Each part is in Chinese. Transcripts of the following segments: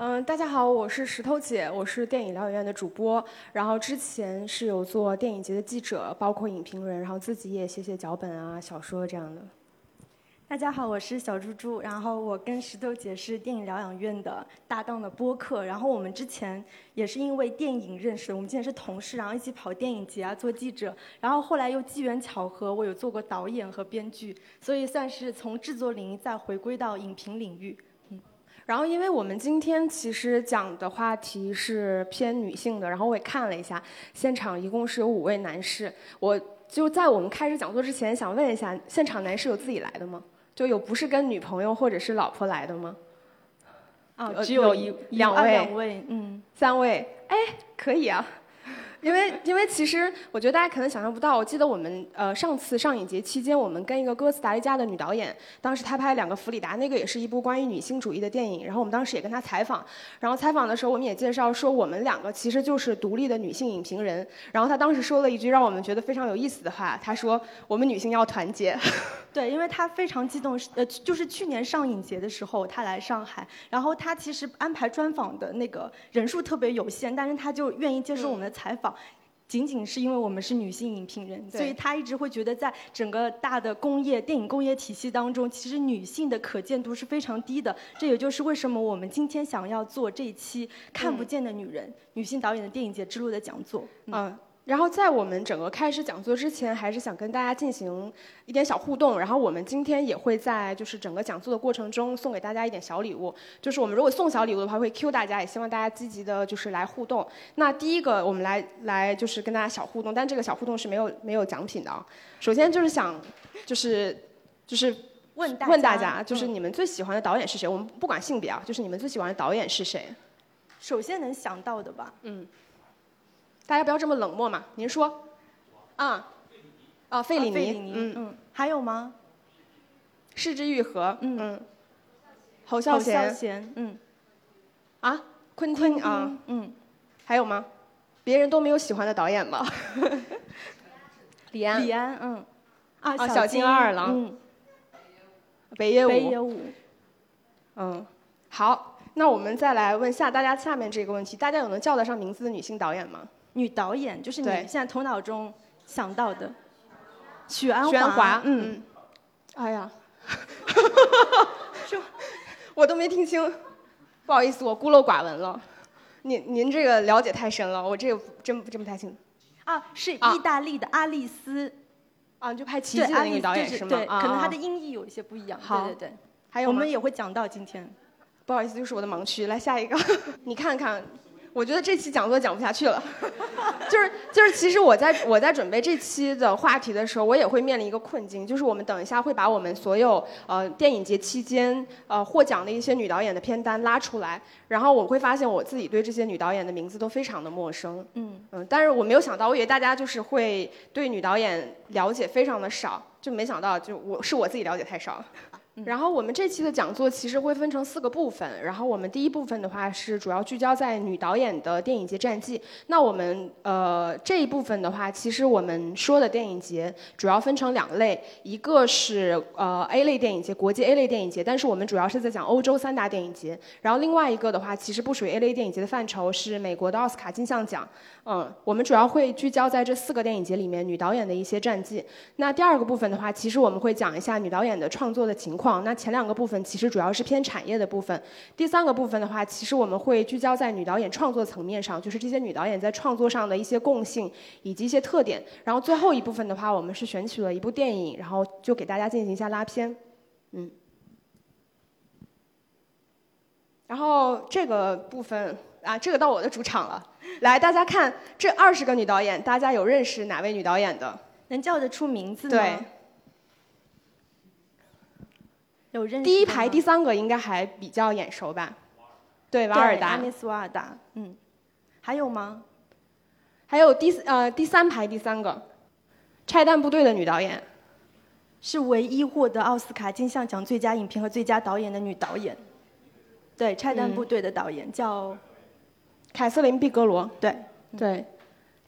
嗯，大家好，我是石头姐，我是电影疗养院的主播，然后之前是有做电影节的记者，包括影评人，然后自己也写写脚本啊、小说这样的。大家好，我是小猪猪，然后我跟石头姐是电影疗养院的搭档的播客，然后我们之前也是因为电影认识，我们之前是同事，然后一起跑电影节啊，做记者，然后后来又机缘巧合，我有做过导演和编剧，所以算是从制作领域再回归到影评领域。嗯，然后因为我们今天其实讲的话题是偏女性的，然后我也看了一下，现场一共是有五位男士，我就在我们开始讲座之前想问一下，现场男士有自己来的吗？就有不是跟女朋友或者是老婆来的吗？啊，只有一两位，两位，嗯，三位，哎，可以啊。因为，因为其实我觉得大家可能想象不到，我记得我们呃上次上影节期间，我们跟一个哥斯达黎加的女导演，当时她拍两个弗里达，那个也是一部关于女性主义的电影。然后我们当时也跟她采访，然后采访的时候我们也介绍说，我们两个其实就是独立的女性影评人。然后她当时说了一句让我们觉得非常有意思的话，她说：“我们女性要团结。”对，因为她非常激动，呃，就是去年上影节的时候她来上海，然后她其实安排专访的那个人数特别有限，但是她就愿意接受我们的采访。仅仅是因为我们是女性影评人，所以她一直会觉得，在整个大的工业电影工业体系当中，其实女性的可见度是非常低的。这也就是为什么我们今天想要做这一期《看不见的女人》女性导演的电影节之路的讲座。嗯。然后在我们整个开始讲座之前，还是想跟大家进行一点小互动。然后我们今天也会在就是整个讲座的过程中送给大家一点小礼物。就是我们如果送小礼物的话，会 Q 大家，也希望大家积极的就是来互动。那第一个我们来来就是跟大家小互动，但这个小互动是没有没有奖品的啊。首先就是想就是就是问问大家，就是你们最喜欢的导演是谁？我们不管性别啊，就是你们最喜欢的导演是谁？首先能想到的吧？嗯。大家不要这么冷漠嘛！您说，啊，啊，费里尼，嗯嗯，还有吗？失之愈合，嗯。嗯，侯孝贤，嗯，啊，昆汀啊，嗯，还有吗？别人都没有喜欢的导演吗？李安，李安，嗯，啊，小金二郎，嗯，北野武，北野武，嗯，好，那我们再来问下大家下面这个问题：大家有能叫得上名字的女性导演吗？女导演就是你现在头脑中想到的，许鞍华，嗯，哎呀，我都没听清，不好意思，我孤陋寡闻了。您您这个了解太深了，我这个真真不太清。啊，是意大利的阿丽丝，啊，就拍奇迹的那个导演是吗？对，可能他的音译有一些不一样。好，对对对。还有我们也会讲到今天。不好意思，就是我的盲区。来下一个，你看看。我觉得这期讲座讲不下去了，就 是就是，其实我在我在准备这期的话题的时候，我也会面临一个困境，就是我们等一下会把我们所有呃电影节期间呃获奖的一些女导演的片单拉出来，然后我会发现我自己对这些女导演的名字都非常的陌生，嗯嗯，但是我没有想到，我以为大家就是会对女导演了解非常的少，就没想到就我是我自己了解太少。然后我们这期的讲座其实会分成四个部分。然后我们第一部分的话是主要聚焦在女导演的电影节战绩。那我们呃这一部分的话，其实我们说的电影节主要分成两类，一个是呃 A 类电影节，国际 A 类电影节，但是我们主要是在讲欧洲三大电影节。然后另外一个的话，其实不属于 A 类电影节的范畴，是美国的奥斯卡金像奖。嗯，我们主要会聚焦在这四个电影节里面女导演的一些战绩。那第二个部分的话，其实我们会讲一下女导演的创作的情况。那前两个部分其实主要是偏产业的部分。第三个部分的话，其实我们会聚焦在女导演创作层面上，就是这些女导演在创作上的一些共性以及一些特点。然后最后一部分的话，我们是选取了一部电影，然后就给大家进行一下拉片。嗯。然后这个部分啊，这个到我的主场了。来，大家看这二十个女导演，大家有认识哪位女导演的？能叫得出名字吗？对，有认识。第一排第三个应该还比较眼熟吧？对，瓦尔达。阿米斯瓦尔达。嗯，还有吗？还有第呃第三排第三个，拆弹部队的女导演，是唯一获得奥斯卡金像奖最佳影片和最佳导演的女导演。对，拆弹部队的导演叫。凯瑟琳·毕格罗，对，对，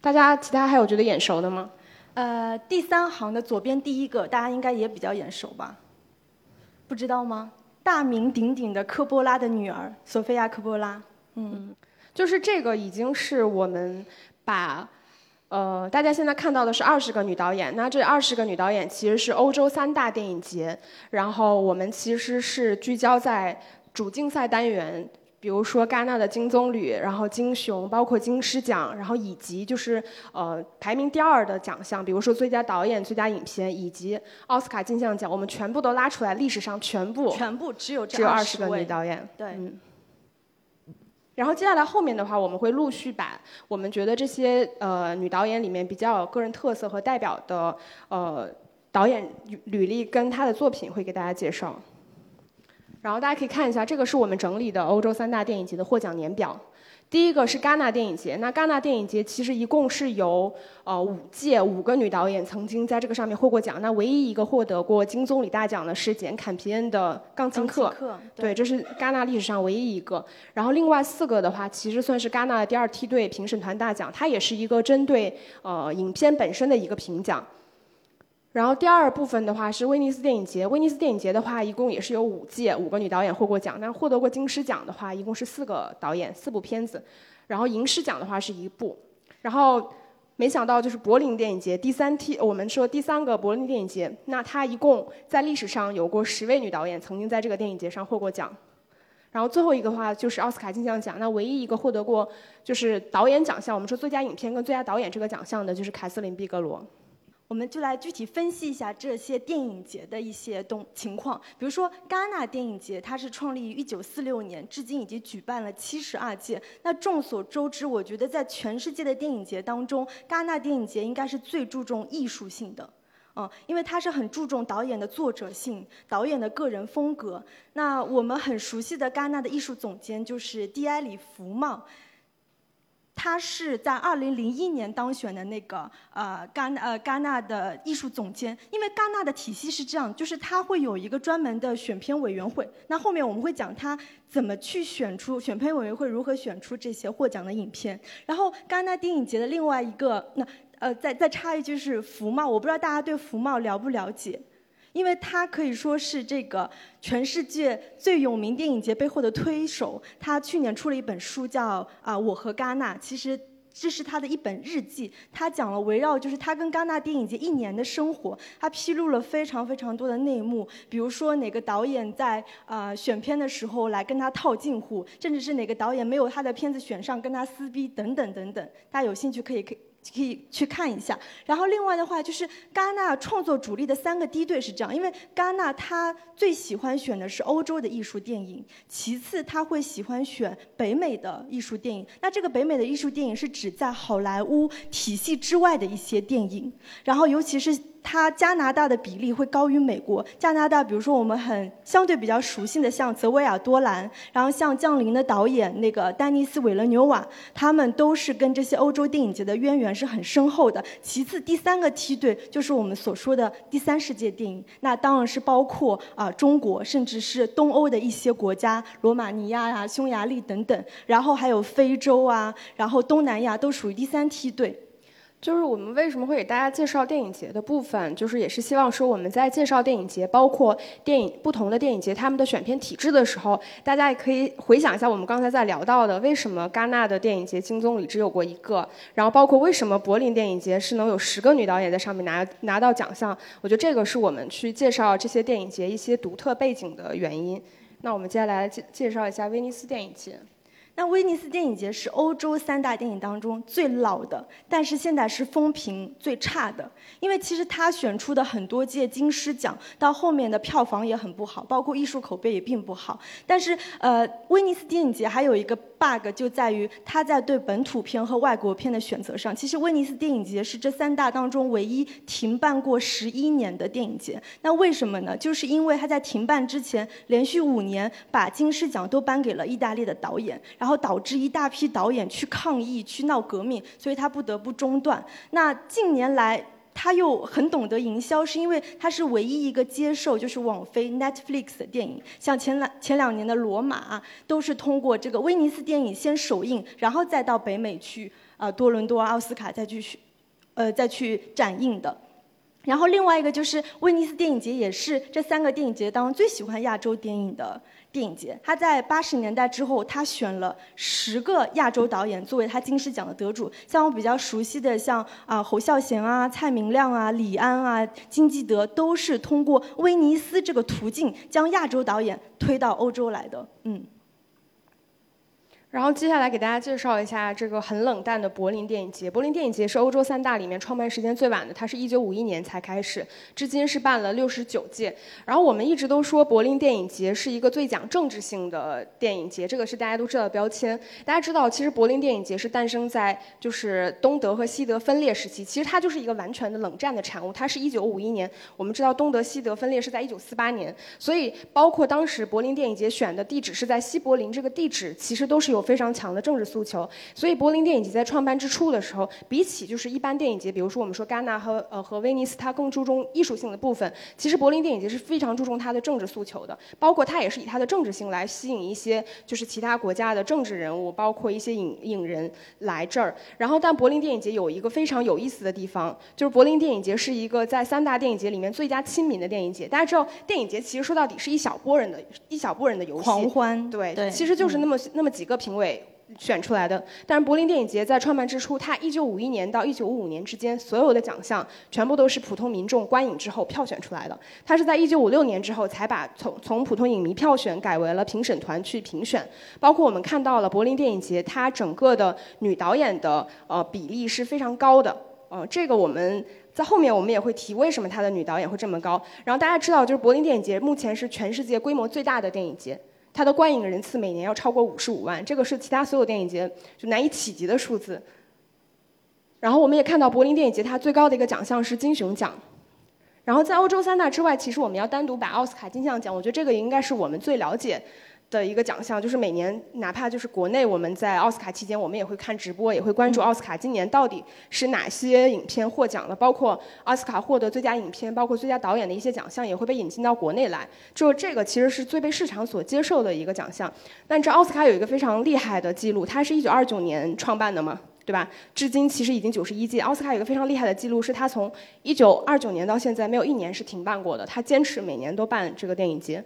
大家其他还有觉得眼熟的吗？呃，第三行的左边第一个，大家应该也比较眼熟吧？不知道吗？大名鼎鼎的科波拉的女儿索菲亚·科波拉。嗯，就是这个已经是我们把。呃，大家现在看到的是二十个女导演。那这二十个女导演其实是欧洲三大电影节，然后我们其实是聚焦在主竞赛单元，比如说戛纳的金棕榈，然后金熊，包括金狮奖，然后以及就是呃排名第二的奖项，比如说最佳导演、最佳影片以及奥斯卡金像奖，我们全部都拉出来，历史上全部全部只有只有二十个女导演，对。然后接下来后面的话，我们会陆续把我们觉得这些呃女导演里面比较有个人特色和代表的呃导演履历跟她的作品会给大家介绍。然后大家可以看一下，这个是我们整理的欧洲三大电影节的获奖年表。第一个是戛纳电影节，那戛纳电影节其实一共是由呃五届五个女导演曾经在这个上面获过奖，那唯一一个获得过金棕榈大奖的是简·坎皮恩的《钢琴课》，对，这是戛纳历史上唯一一个。然后另外四个的话，其实算是戛纳的第二梯队评审团大奖，它也是一个针对呃影片本身的一个评奖。然后第二部分的话是威尼斯电影节，威尼斯电影节的话一共也是有五届五个女导演获过奖，但获得过金狮奖的话一共是四个导演四部片子，然后银狮奖的话是一部，然后没想到就是柏林电影节第三梯，我们说第三个柏林电影节，那它一共在历史上有过十位女导演曾经在这个电影节上获过奖，然后最后一个的话就是奥斯卡金像奖，那唯一一个获得过就是导演奖项，我们说最佳影片跟最佳导演这个奖项的就是凯瑟琳·毕格罗。我们就来具体分析一下这些电影节的一些动情况。比如说，戛纳电影节它是创立于1946年，至今已经举办了72届。那众所周知，我觉得在全世界的电影节当中，戛纳电影节应该是最注重艺术性的，嗯，因为它是很注重导演的作者性、导演的个人风格。那我们很熟悉的戛纳的艺术总监就是蒂埃里·福茂。他是在二零零一年当选的那个呃戛呃戛纳的艺术总监，因为戛纳的体系是这样，就是他会有一个专门的选片委员会。那后面我们会讲他怎么去选出选片委员会如何选出这些获奖的影片。然后戛纳电影节的另外一个那呃再再插一句是福茂，我不知道大家对福茂了不了解。因为他可以说是这个全世界最有名电影节背后的推手。他去年出了一本书，叫《啊我和戛纳》，其实这是他的一本日记。他讲了围绕就是他跟戛纳电影节一年的生活。他披露了非常非常多的内幕，比如说哪个导演在啊选片的时候来跟他套近乎，甚至是哪个导演没有他的片子选上跟他撕逼等等等等。大家有兴趣可以可以。可以去看一下，然后另外的话就是戛纳创作主力的三个梯队是这样，因为戛纳他最喜欢选的是欧洲的艺术电影，其次他会喜欢选北美的艺术电影。那这个北美的艺术电影是指在好莱坞体系之外的一些电影，然后尤其是。它加拿大的比例会高于美国。加拿大，比如说我们很相对比较熟悉的，像泽维尔多兰，然后像《降临》的导演那个丹尼斯韦勒纽瓦，他们都是跟这些欧洲电影节的渊源是很深厚的。其次，第三个梯队就是我们所说的第三世界电影，那当然是包括啊中国，甚至是东欧的一些国家，罗马尼亚啊、匈牙利等等，然后还有非洲啊，然后东南亚都属于第三梯队。就是我们为什么会给大家介绍电影节的部分，就是也是希望说我们在介绍电影节，包括电影不同的电影节他们的选片体制的时候，大家也可以回想一下我们刚才在聊到的，为什么戛纳的电影节金棕榈只有过一个，然后包括为什么柏林电影节是能有十个女导演在上面拿拿到奖项，我觉得这个是我们去介绍这些电影节一些独特背景的原因。那我们接下来介介绍一下威尼斯电影节。那威尼斯电影节是欧洲三大电影当中最老的，但是现在是风评最差的。因为其实他选出的很多届金狮奖，到后面的票房也很不好，包括艺术口碑也并不好。但是，呃，威尼斯电影节还有一个 bug 就在于他在对本土片和外国片的选择上。其实威尼斯电影节是这三大当中唯一停办过十一年的电影节。那为什么呢？就是因为他在停办之前连续五年把金狮奖都颁给了意大利的导演，然后。导致一大批导演去抗议、去闹革命，所以他不得不中断。那近年来他又很懂得营销，是因为他是唯一一个接受就是网飞 Netflix 的电影，像前两前两年的《罗马》都是通过这个威尼斯电影先首映，然后再到北美去啊多伦多、奥斯卡再去呃再去展映的。然后另外一个就是威尼斯电影节，也是这三个电影节当中最喜欢亚洲电影的电影节。他在八十年代之后，他选了十个亚洲导演作为他金狮奖的得主。像我比较熟悉的，像啊侯孝贤啊、蔡明亮啊、李安啊、金基德，都是通过威尼斯这个途径将亚洲导演推到欧洲来的。嗯。然后接下来给大家介绍一下这个很冷淡的柏林电影节。柏林电影节是欧洲三大里面创办时间最晚的，它是一九五一年才开始，至今是办了六十九届。然后我们一直都说柏林电影节是一个最讲政治性的电影节，这个是大家都知道的标签。大家知道，其实柏林电影节是诞生在就是东德和西德分裂时期，其实它就是一个完全的冷战的产物。它是一九五一年，我们知道东德西德分裂是在一九四八年，所以包括当时柏林电影节选的地址是在西柏林这个地址，其实都是有。非常强的政治诉求，所以柏林电影节在创办之初的时候，比起就是一般电影节，比如说我们说戛纳和呃和威尼斯，它更注重艺术性的部分。其实柏林电影节是非常注重它的政治诉求的，包括它也是以它的政治性来吸引一些就是其他国家的政治人物，包括一些影影人来这儿。然后，但柏林电影节有一个非常有意思的地方，就是柏林电影节是一个在三大电影节里面最佳亲民的电影节。大家知道，电影节其实说到底是一小波人的一小波人的游戏，狂欢，对，其实就是那么那么几个评评委。选出来的，但是柏林电影节在创办之初，它一九五一年到一九五五年之间，所有的奖项全部都是普通民众观影之后票选出来的。它是在一九五六年之后才把从从普通影迷票选改为了评审团去评选。包括我们看到了柏林电影节，它整个的女导演的呃比例是非常高的。呃，这个我们在后面我们也会提为什么它的女导演会这么高。然后大家知道，就是柏林电影节目前是全世界规模最大的电影节。它的观影人次每年要超过五十五万，这个是其他所有电影节就难以企及的数字。然后我们也看到柏林电影节它最高的一个奖项是金熊奖。然后在欧洲三大之外，其实我们要单独把奥斯卡金像奖，我觉得这个应该是我们最了解。的一个奖项，就是每年哪怕就是国内我们在奥斯卡期间，我们也会看直播，也会关注奥斯卡今年到底是哪些影片获奖了，包括奥斯卡获得最佳影片，包括最佳导演的一些奖项也会被引进到国内来。就这个其实是最被市场所接受的一个奖项。但这奥斯卡有一个非常厉害的记录，它是一九二九年创办的嘛，对吧？至今其实已经九十一届。奥斯卡有一个非常厉害的记录，是它从一九二九年到现在没有一年是停办过的，它坚持每年都办这个电影节。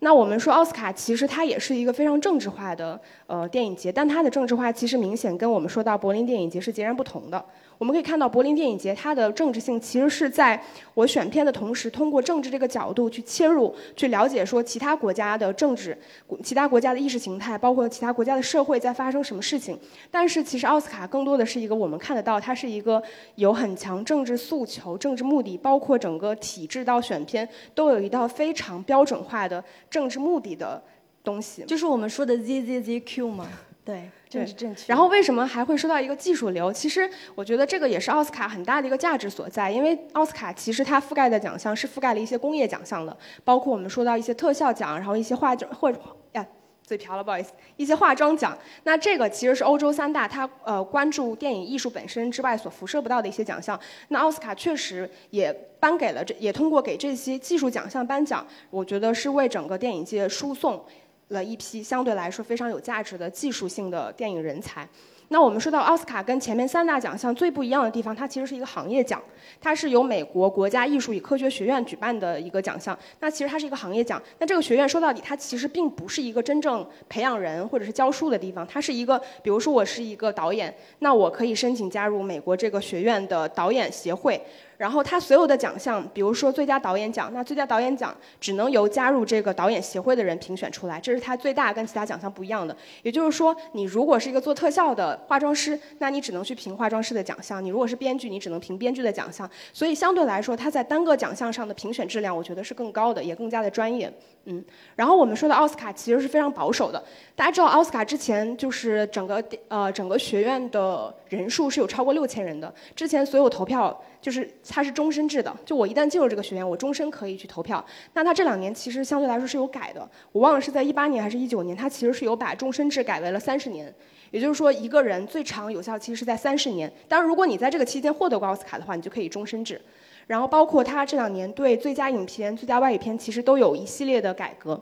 那我们说奥斯卡其实它也是一个非常政治化的呃电影节，但它的政治化其实明显跟我们说到柏林电影节是截然不同的。我们可以看到柏林电影节它的政治性其实是在我选片的同时，通过政治这个角度去切入，去了解说其他国家的政治、其他国家的意识形态，包括其他国家的社会在发生什么事情。但是其实奥斯卡更多的是一个我们看得到，它是一个有很强政治诉求、政治目的，包括整个体制到选片都有一道非常标准化的政治目的的东西。就是我们说的 ZZZQ 吗？对。政治正确。然后为什么还会说到一个技术流？其实我觉得这个也是奥斯卡很大的一个价值所在，因为奥斯卡其实它覆盖的奖项是覆盖了一些工业奖项的，包括我们说到一些特效奖，然后一些化妆或呀嘴瓢了不好意思，一些化妆奖。那这个其实是欧洲三大它呃关注电影艺术本身之外所辐射不到的一些奖项。那奥斯卡确实也颁给了这，也通过给这些技术奖项颁奖，我觉得是为整个电影界输送。了一批相对来说非常有价值的技术性的电影人才。那我们说到奥斯卡跟前面三大奖项最不一样的地方，它其实是一个行业奖，它是由美国国家艺术与科学学院举办的一个奖项。那其实它是一个行业奖。那这个学院说到底，它其实并不是一个真正培养人或者是教书的地方，它是一个，比如说我是一个导演，那我可以申请加入美国这个学院的导演协会。然后他所有的奖项，比如说最佳导演奖，那最佳导演奖只能由加入这个导演协会的人评选出来，这是他最大跟其他奖项不一样的。也就是说，你如果是一个做特效的化妆师，那你只能去评化妆师的奖项；你如果是编剧，你只能评编剧的奖项。所以相对来说，他在单个奖项上的评选质量，我觉得是更高的，也更加的专业。嗯，然后我们说的奥斯卡其实是非常保守的。大家知道，奥斯卡之前就是整个呃整个学院的人数是有超过六千人的。之前所有投票就是它是终身制的，就我一旦进入这个学院，我终身可以去投票。那它这两年其实相对来说是有改的，我忘了是在一八年还是一九年，它其实是有把终身制改为了三十年。也就是说，一个人最长有效期是在三十年。当然，如果你在这个期间获得过奥斯卡的话，你就可以终身制。然后包括他这两年对最佳影片、最佳外语片其实都有一系列的改革。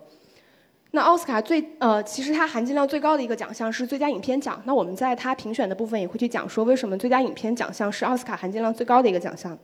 那奥斯卡最呃，其实它含金量最高的一个奖项是最佳影片奖。那我们在它评选的部分也会去讲说，为什么最佳影片奖项是奥斯卡含金量最高的一个奖项。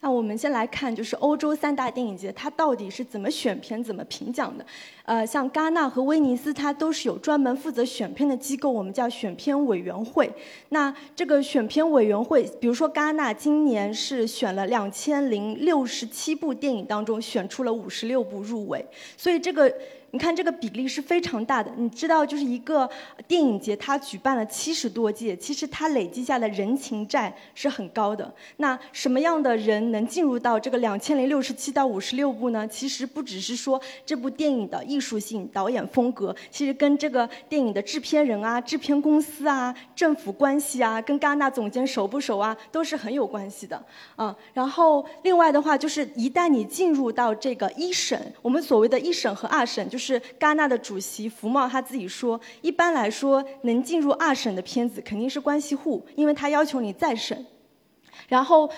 那我们先来看，就是欧洲三大电影节，它到底是怎么选片、怎么评奖的？呃，像戛纳和威尼斯，它都是有专门负责选片的机构，我们叫选片委员会。那这个选片委员会，比如说戛纳今年是选了两千零六十七部电影当中，选出了五十六部入围，所以这个。你看这个比例是非常大的，你知道，就是一个电影节，它举办了七十多届，其实它累积下的人情债是很高的。那什么样的人能进入到这个两千零六十七到五十六部呢？其实不只是说这部电影的艺术性、导演风格，其实跟这个电影的制片人啊、制片公司啊、政府关系啊、跟戛纳总监熟不熟啊，都是很有关系的。嗯，然后另外的话，就是一旦你进入到这个一审，我们所谓的一审和二审。就是是戛纳的主席福茂他自己说，一般来说能进入二审的片子肯定是关系户，因为他要求你再审。然后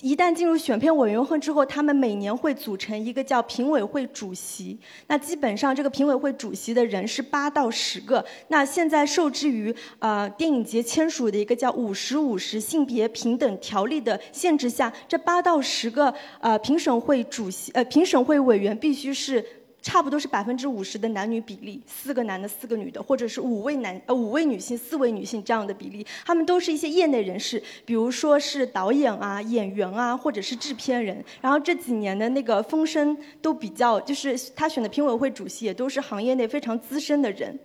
一旦进入选片委员会之后，他们每年会组成一个叫评委会主席。那基本上这个评委会主席的人是八到十个。那现在受制于呃电影节签署的一个叫五十五十性别平等条例的限制下，这八到十个呃评审会主席呃评审会委员必须是。差不多是百分之五十的男女比例，四个男的，四个女的，或者是五位男呃五位女性，四位女性这样的比例，他们都是一些业内人士，比如说是导演啊、演员啊，或者是制片人。然后这几年的那个风声都比较，就是他选的评委会主席也都是行业内非常资深的人。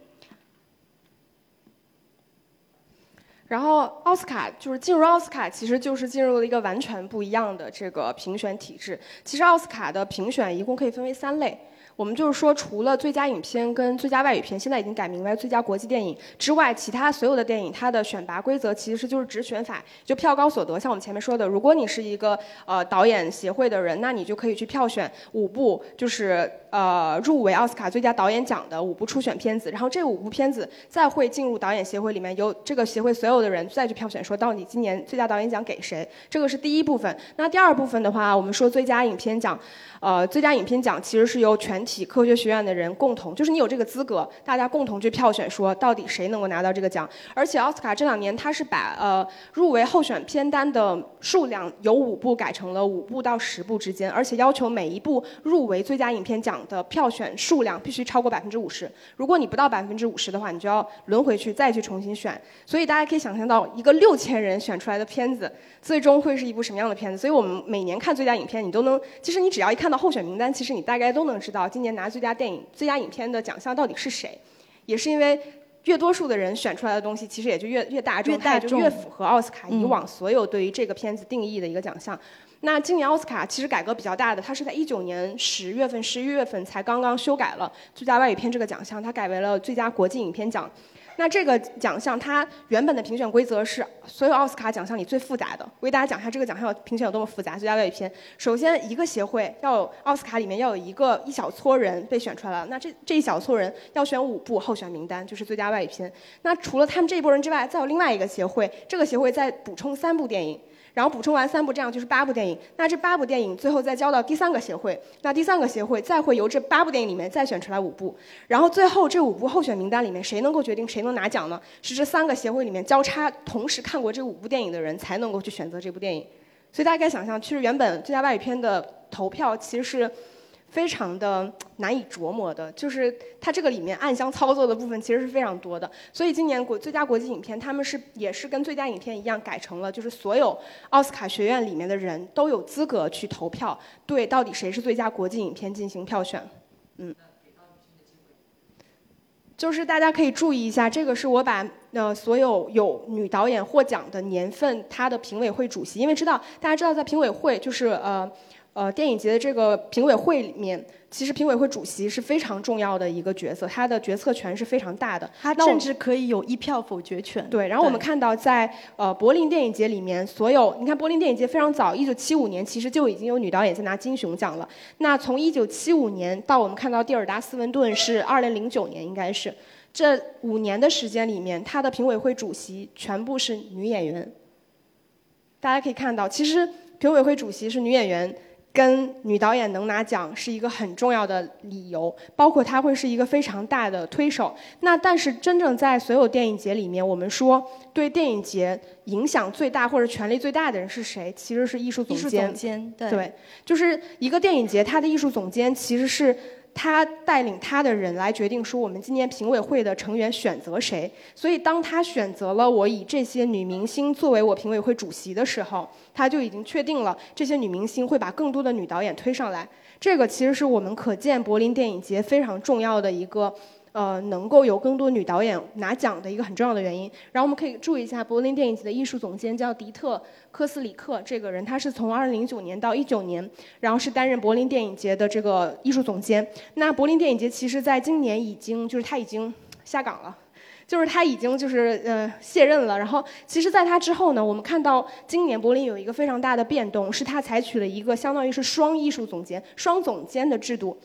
然后奥斯卡就是进入奥斯卡，其实就是进入了一个完全不一样的这个评选体制。其实奥斯卡的评选一共可以分为三类。我们就是说，除了最佳影片跟最佳外语片，现在已经改名为最佳国际电影之外，其他所有的电影，它的选拔规则其实就是直选法，就票高所得。像我们前面说的，如果你是一个呃导演协会的人，那你就可以去票选五部，就是呃入围奥斯卡最佳导演奖的五部初选片子，然后这五部片子再会进入导演协会里面，由这个协会所有的人再去票选，说到底今年最佳导演奖给谁？这个是第一部分。那第二部分的话，我们说最佳影片奖。呃，最佳影片奖其实是由全体科学学院的人共同，就是你有这个资格，大家共同去票选，说到底谁能够拿到这个奖。而且奥斯卡这两年，它是把呃入围候选片单的数量由五部改成了五部到十部之间，而且要求每一部入围最佳影片奖的票选数量必须超过百分之五十。如果你不到百分之五十的话，你就要轮回去再去重新选。所以大家可以想象到，一个六千人选出来的片子，最终会是一部什么样的片子。所以我们每年看最佳影片，你都能，其实你只要一。看到候选名单，其实你大概都能知道今年拿最佳电影、最佳影片的奖项到底是谁。也是因为越多数的人选出来的东西，其实也就越越大众，它就越符合奥斯卡以往所有对于这个片子定义的一个奖项。那今年奥斯卡其实改革比较大的，它是在一九年十月份、十一月份才刚刚修改了最佳外语片这个奖项，它改为了最佳国际影片奖。那这个奖项它原本的评选规则是所有奥斯卡奖项里最复杂的。我给大家讲一下这个奖项评选有多么复杂。最佳外语片，首先一个协会要有奥斯卡里面要有一个一小撮人被选出来了，那这这一小撮人要选五部候选名单，就是最佳外语片。那除了他们这一波人之外，再有另外一个协会，这个协会再补充三部电影。然后补充完三部，这样就是八部电影。那这八部电影最后再交到第三个协会，那第三个协会再会由这八部电影里面再选出来五部。然后最后这五部候选名单里面，谁能够决定谁能拿奖呢？是这三个协会里面交叉同时看过这五部电影的人才能够去选择这部电影。所以大家可以想象，其实原本最佳外语片的投票其实是。非常的难以琢磨的，就是它这个里面暗箱操作的部分其实是非常多的。所以今年国最佳国际影片，他们是也是跟最佳影片一样改成了，就是所有奥斯卡学院里面的人都有资格去投票，对到底谁是最佳国际影片进行票选。嗯，就是大家可以注意一下，这个是我把呃所有有女导演获奖的年份，她的评委会主席，因为知道大家知道在评委会就是呃。呃，电影节的这个评委会里面，其实评委会主席是非常重要的一个角色，他的决策权是非常大的，他甚至可以有一票否决权。对，然后我们看到在呃柏林电影节里面，所有你看柏林电影节非常早，一九七五年其实就已经有女导演在拿金熊奖了。那从一九七五年到我们看到蒂尔达斯文顿是二零零九年，应该是这五年的时间里面，他的评委会主席全部是女演员。大家可以看到，其实评委会主席是女演员。跟女导演能拿奖是一个很重要的理由，包括她会是一个非常大的推手。那但是真正在所有电影节里面，我们说对电影节影响最大或者权力最大的人是谁？其实是艺术总监。艺术总监，对，就是一个电影节，它的艺术总监其实是。他带领他的人来决定说我们今年评委会的成员选择谁，所以当他选择了我以这些女明星作为我评委会主席的时候，他就已经确定了这些女明星会把更多的女导演推上来。这个其实是我们可见柏林电影节非常重要的一个。呃，能够有更多女导演拿奖的一个很重要的原因。然后我们可以注意一下，柏林电影节的艺术总监叫迪特·科斯里克，这个人他是从2009年到19年，然后是担任柏林电影节的这个艺术总监。那柏林电影节其实在今年已经就是他已经下岗了，就是他已经就是呃卸任了。然后其实在他之后呢，我们看到今年柏林有一个非常大的变动，是他采取了一个相当于是双艺术总监、双总监的制度。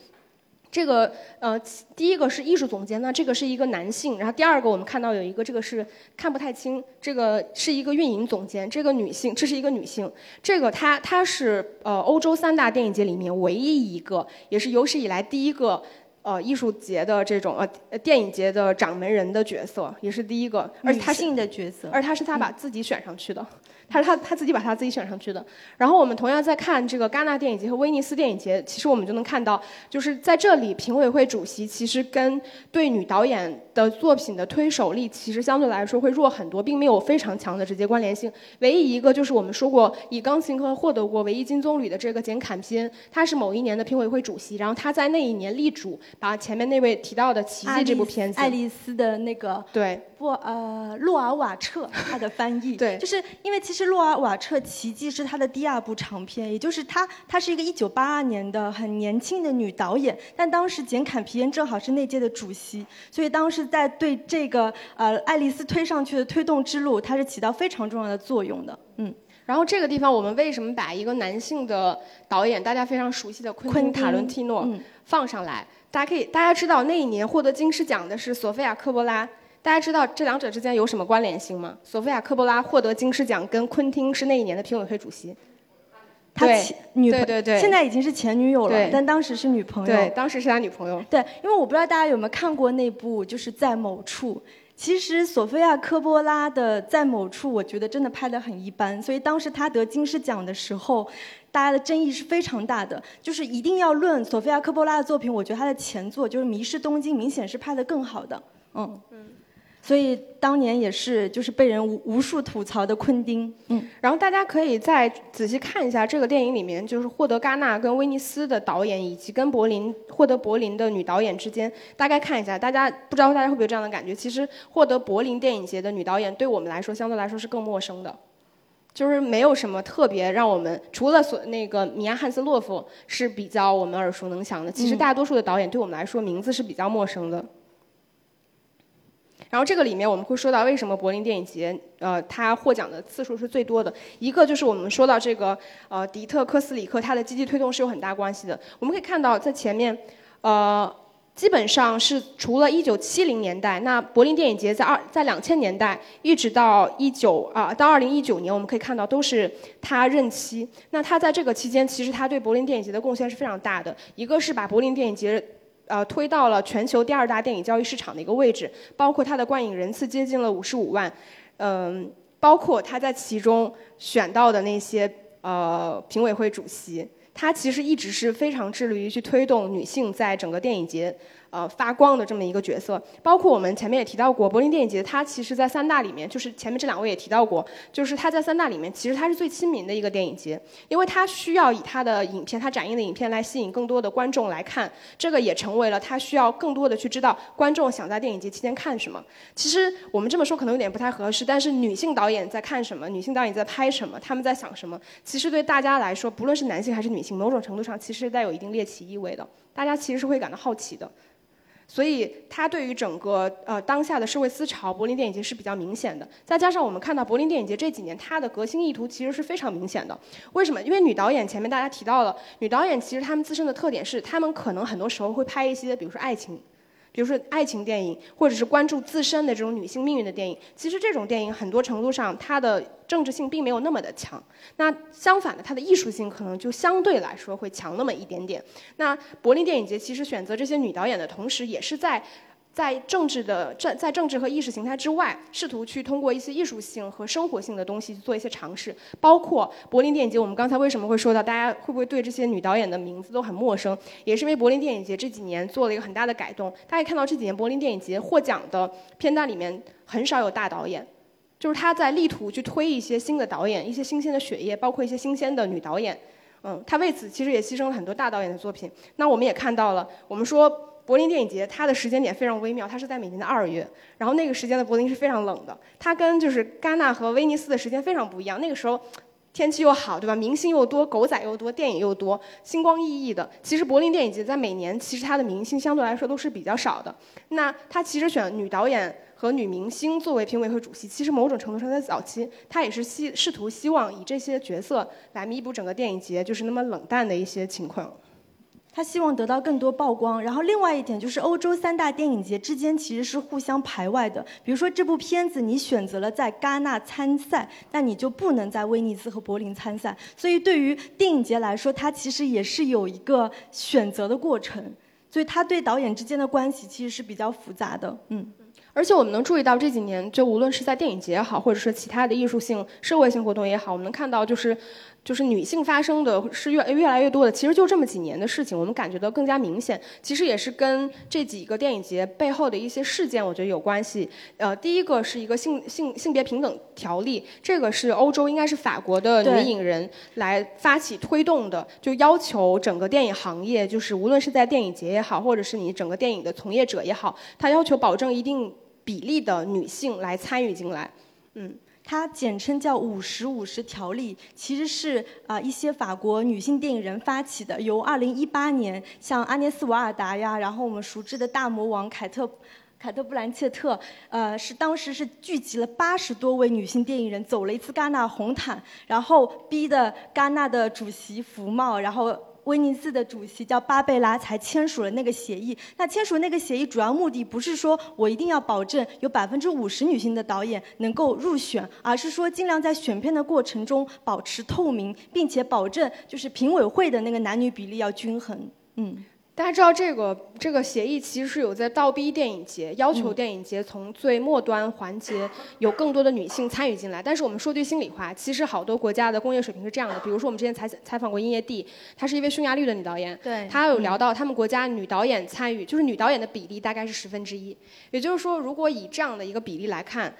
这个呃，第一个是艺术总监那，这个是一个男性。然后第二个我们看到有一个，这个是看不太清，这个是一个运营总监，这个女性，这是一个女性。这个她她是呃欧洲三大电影节里面唯一一个，也是有史以来第一个呃艺术节的这种呃电影节的掌门人的角色，也是第一个，而她性的角色，而她是她把自己选上去的。他是他他自己把他自己选上去的。然后我们同样在看这个戛纳电影节和威尼斯电影节，其实我们就能看到，就是在这里评委会主席其实跟对女导演的作品的推手力，其实相对来说会弱很多，并没有非常强的直接关联性。唯一一个就是我们说过以钢琴课获得过唯一金棕榈的这个简·坎皮恩，他是某一年的评委会主席，然后他在那一年力主把前面那位提到的《奇迹》这部片子，爱丽丝的那个对不呃洛尔瓦彻他的翻译对，就是因为其实。洛尔瓦彻奇迹是他的第二部长片，也就是他，她是一个一九八二年的很年轻的女导演，但当时简坎皮恩正好是那届的主席，所以当时在对这个呃爱丽丝推上去的推动之路，它是起到非常重要的作用的。嗯，然后这个地方我们为什么把一个男性的导演，大家非常熟悉的昆汀塔伦蒂诺放上来？大家可以大家知道那一年获得金狮奖的是索菲亚科波拉。大家知道这两者之间有什么关联性吗？索菲亚·科波拉获得金狮奖，跟昆汀是那一年的评委会主席。他前女对对对，现在已经是前女友了，但当时是女朋友。对，当时是他女朋友。对，因为我不知道大家有没有看过那部，就是在某处。其实索菲亚·科波拉的在某处，我觉得真的拍得很一般。所以当时他得金狮奖的时候，大家的争议是非常大的。就是一定要论索菲亚·科波拉的作品，我觉得他的前作就是《迷失东京》，明显是拍得更好的。嗯嗯。所以当年也是就是被人无无数吐槽的昆汀，嗯，然后大家可以再仔细看一下这个电影里面，就是获得戛纳跟威尼斯的导演，以及跟柏林获得柏林的女导演之间，大概看一下，大家不知道大家会不会有这样的感觉？其实获得柏林电影节的女导演，对我们来说相对来说是更陌生的，就是没有什么特别让我们除了所那个米娅汉斯洛夫是比较我们耳熟能详的，其实大多数的导演对我们来说名字是比较陌生的。然后这个里面我们会说到为什么柏林电影节，呃，它获奖的次数是最多的。一个就是我们说到这个，呃，迪特·科斯里克他的积极推动是有很大关系的。我们可以看到在前面，呃，基本上是除了一九七零年代，那柏林电影节在二在两千年代一直到一九啊到二零一九年，我们可以看到都是他任期。那他在这个期间，其实他对柏林电影节的贡献是非常大的。一个是把柏林电影节。呃，推到了全球第二大电影交易市场的一个位置，包括它的观影人次接近了五十五万，嗯，包括他在其中选到的那些呃评委会主席，他其实一直是非常致力于去推动女性在整个电影节。呃，发光的这么一个角色，包括我们前面也提到过，柏林电影节，它其实在三大里面，就是前面这两位也提到过，就是它在三大里面，其实它是最亲民的一个电影节，因为它需要以它的影片，它展映的影片来吸引更多的观众来看，这个也成为了它需要更多的去知道观众想在电影节期间看什么。其实我们这么说可能有点不太合适，但是女性导演在看什么，女性导演在拍什么，他们在想什么，其实对大家来说，不论是男性还是女性，某种程度上其实带有一定猎奇意味的，大家其实是会感到好奇的。所以，它对于整个呃当下的社会思潮，柏林电影节是比较明显的。再加上我们看到柏林电影节这几年它的革新意图其实是非常明显的。为什么？因为女导演前面大家提到了，女导演其实她们自身的特点是，她们可能很多时候会拍一些，比如说爱情。比如说爱情电影，或者是关注自身的这种女性命运的电影。其实这种电影很多程度上它的政治性并没有那么的强。那相反的，它的艺术性可能就相对来说会强那么一点点。那柏林电影节其实选择这些女导演的同时，也是在。在政治的政在政治和意识形态之外，试图去通过一些艺术性和生活性的东西去做一些尝试，包括柏林电影节。我们刚才为什么会说到，大家会不会对这些女导演的名字都很陌生？也是因为柏林电影节这几年做了一个很大的改动。大家看到这几年柏林电影节获奖的片单里面很少有大导演，就是他在力图去推一些新的导演，一些新鲜的血液，包括一些新鲜的女导演。嗯，他为此其实也牺牲了很多大导演的作品。那我们也看到了，我们说。柏林电影节，它的时间点非常微妙，它是在每年的二月，然后那个时间的柏林是非常冷的，它跟就是戛纳和威尼斯的时间非常不一样。那个时候天气又好，对吧？明星又多，狗仔又多，电影又多，星光熠熠的。其实柏林电影节在每年其实它的明星相对来说都是比较少的。那它其实选女导演和女明星作为评委会主席，其实某种程度上在早期，它也是希试图希望以这些角色来弥补整个电影节就是那么冷淡的一些情况。他希望得到更多曝光，然后另外一点就是欧洲三大电影节之间其实是互相排外的。比如说这部片子你选择了在戛纳参赛，那你就不能在威尼斯和柏林参赛。所以对于电影节来说，它其实也是有一个选择的过程。所以他对导演之间的关系其实是比较复杂的。嗯，而且我们能注意到这几年，就无论是在电影节也好，或者是其他的艺术性、社会性活动也好，我们能看到就是。就是女性发生的是越越来越多的，其实就这么几年的事情，我们感觉到更加明显。其实也是跟这几个电影节背后的一些事件，我觉得有关系。呃，第一个是一个性性性别平等条例，这个是欧洲应该是法国的女影人来发起推动的，就要求整个电影行业，就是无论是在电影节也好，或者是你整个电影的从业者也好，他要求保证一定比例的女性来参与进来。嗯。它简称叫“五十五十条例”，其实是啊一些法国女性电影人发起的，由二零一八年像阿涅斯·瓦尔达呀，然后我们熟知的大魔王凯特凯特·布兰切特，呃，是当时是聚集了八十多位女性电影人走了一次戛纳红毯，然后逼的戛纳的主席福茂，然后。威尼斯的主席叫巴贝拉，才签署了那个协议。那签署那个协议主要目的不是说我一定要保证有百分之五十女性的导演能够入选，而是说尽量在选片的过程中保持透明，并且保证就是评委会的那个男女比例要均衡。嗯。大家知道这个这个协议其实是有在倒逼电影节，要求电影节从最末端环节有更多的女性参与进来。但是我们说句心里话，其实好多国家的工业水平是这样的。比如说我们之前采采访过音乐地，她是一位匈牙利的女导演，她有聊到他们国家女导演参与，就是女导演的比例大概是十分之一。也就是说，如果以这样的一个比例来看。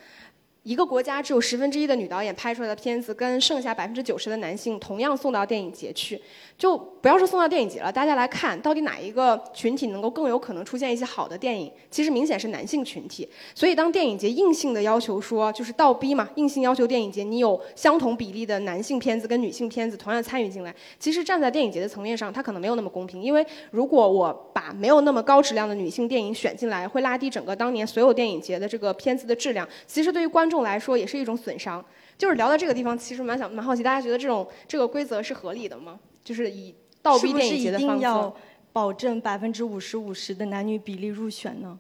一个国家只有十分之一的女导演拍出来的片子，跟剩下百分之九十的男性同样送到电影节去，就不要说送到电影节了，大家来看到底哪一个群体能够更有可能出现一些好的电影？其实明显是男性群体。所以当电影节硬性的要求说，就是倒逼嘛，硬性要求电影节你有相同比例的男性片子跟女性片子同样参与进来，其实站在电影节的层面上，它可能没有那么公平。因为如果我把没有那么高质量的女性电影选进来，会拉低整个当年所有电影节的这个片子的质量。其实对于观众来说也是一种损伤。就是聊到这个地方，其实蛮想蛮好奇，大家觉得这种这个规则是合理的吗？就是以倒逼电影节的方式，要保证百分之五十五十的男女比例入选呢？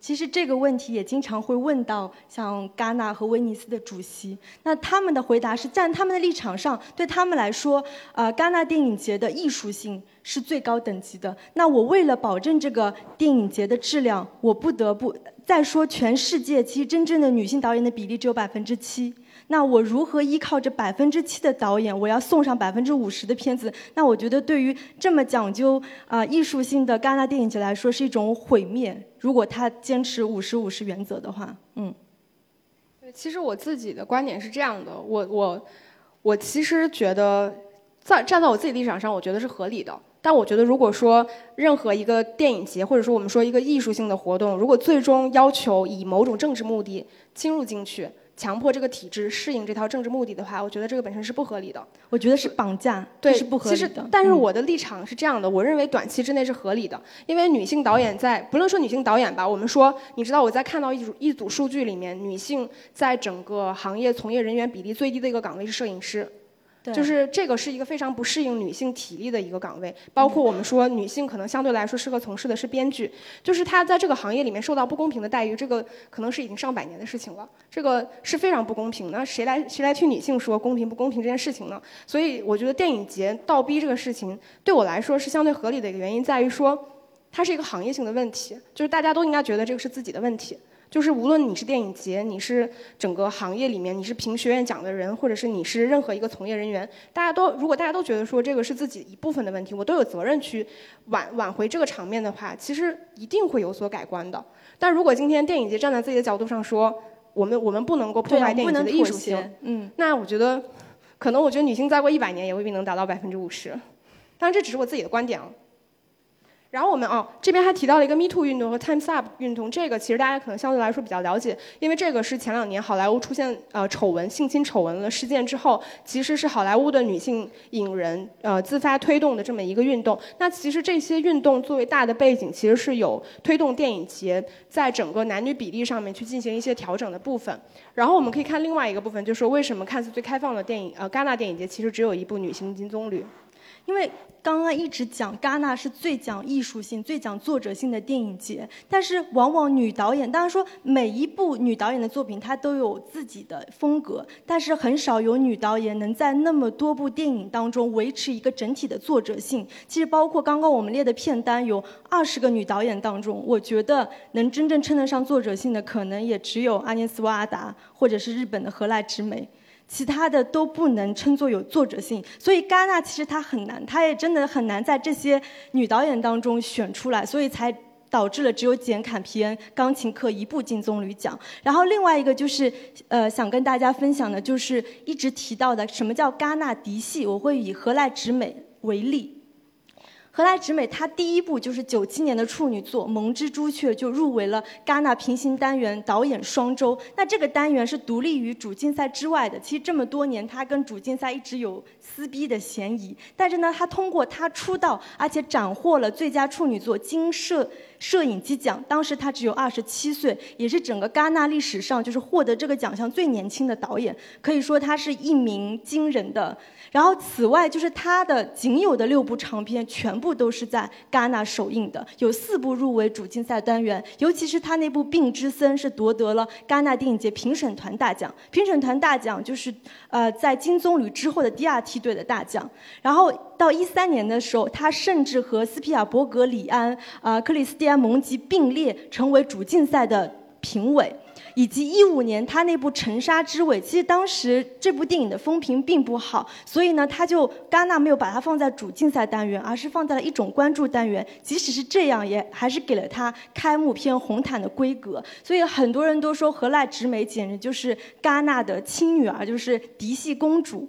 其实这个问题也经常会问到像戛纳和威尼斯的主席，那他们的回答是站他们的立场上，对他们来说，呃，戛纳电影节的艺术性是最高等级的。那我为了保证这个电影节的质量，我不得不。再说，全世界其实真正的女性导演的比例只有百分之七。那我如何依靠着百分之七的导演，我要送上百分之五十的片子？那我觉得对于这么讲究啊艺术性的戛纳电影节来说，是一种毁灭。如果他坚持五十五十原则的话，嗯。其实我自己的观点是这样的，我我我其实觉得，在站在我自己立场上，我觉得是合理的。但我觉得，如果说任何一个电影节，或者说我们说一个艺术性的活动，如果最终要求以某种政治目的侵入进去，强迫这个体制适应这套政治目的的话，我觉得这个本身是不合理的。我觉得是绑架，对，是不合理的。其实，但是我的立场是这样的，我认为短期之内是合理的，因为女性导演在不论说女性导演吧，我们说，你知道我在看到一组一组数据里面，女性在整个行业从业人员比例最低的一个岗位是摄影师。就是这个是一个非常不适应女性体力的一个岗位，包括我们说女性可能相对来说适合从事的是编剧，就是她在这个行业里面受到不公平的待遇，这个可能是已经上百年的事情了，这个是非常不公平。那谁来谁来替女性说公平不公平这件事情呢？所以我觉得电影节倒逼这个事情对我来说是相对合理的一个原因，在于说它是一个行业性的问题，就是大家都应该觉得这个是自己的问题。就是无论你是电影节，你是整个行业里面，你是评学院奖的人，或者是你是任何一个从业人员，大家都如果大家都觉得说这个是自己一部分的问题，我都有责任去挽挽回这个场面的话，其实一定会有所改观的。但如果今天电影节站在自己的角度上说，我们我们不能够破坏电影节的艺术性，嗯，那我觉得可能我觉得女性再过一百年也未必能达到百分之五十。当然这只是我自己的观点啊。然后我们哦，这边还提到了一个 Me Too 运动和 Times Up 运动，这个其实大家可能相对来说比较了解，因为这个是前两年好莱坞出现呃丑闻、性侵丑闻的事件之后，其实是好莱坞的女性影人呃自发推动的这么一个运动。那其实这些运动作为大的背景，其实是有推动电影节在整个男女比例上面去进行一些调整的部分。然后我们可以看另外一个部分，就是为什么看似最开放的电影呃戛纳电影节其实只有一部女性金棕榈。因为刚刚一直讲戛纳是最讲艺术性、最讲作者性的电影节，但是往往女导演，当然说每一部女导演的作品她都有自己的风格，但是很少有女导演能在那么多部电影当中维持一个整体的作者性。其实包括刚刚我们列的片单，有二十个女导演当中，我觉得能真正称得上作者性的，可能也只有阿涅斯·瓦达或者是日本的河濑直美。其他的都不能称作有作者性，所以戛纳其实它很难，它也真的很难在这些女导演当中选出来，所以才导致了只有简·坎皮恩《钢琴课》一部金棕榈奖。然后另外一个就是，呃，想跟大家分享的就是一直提到的什么叫戛纳嫡系，我会以何来直美为例。何来直美，她第一部就是九七年的处女作《萌之朱雀》，就入围了戛纳平行单元导演双周。那这个单元是独立于主竞赛之外的。其实这么多年，她跟主竞赛一直有撕逼的嫌疑。但是呢，他通过他出道，而且斩获了最佳处女作金摄摄影机奖。当时他只有二十七岁，也是整个戛纳历史上就是获得这个奖项最年轻的导演。可以说，他是一鸣惊人的。然后，此外就是他的仅有的六部长片，全部都是在戛纳首映的，有四部入围主竞赛单元，尤其是他那部《病之森》是夺得了戛纳电影节评审团大奖。评审团大奖就是呃在金棕榈之后的第二天梯队的大奖。然后到一三年的时候，他甚至和斯皮尔伯格、李安、啊克里斯蒂安·蒙吉并列成为主竞赛的评委。以及一五年他那部《沉沙之尾》，其实当时这部电影的风评并不好，所以呢，他就戛纳没有把它放在主竞赛单元，而是放在了一种关注单元。即使是这样，也还是给了他开幕片红毯的规格。所以很多人都说何赖直美简直就是戛纳的亲女儿，就是嫡系公主。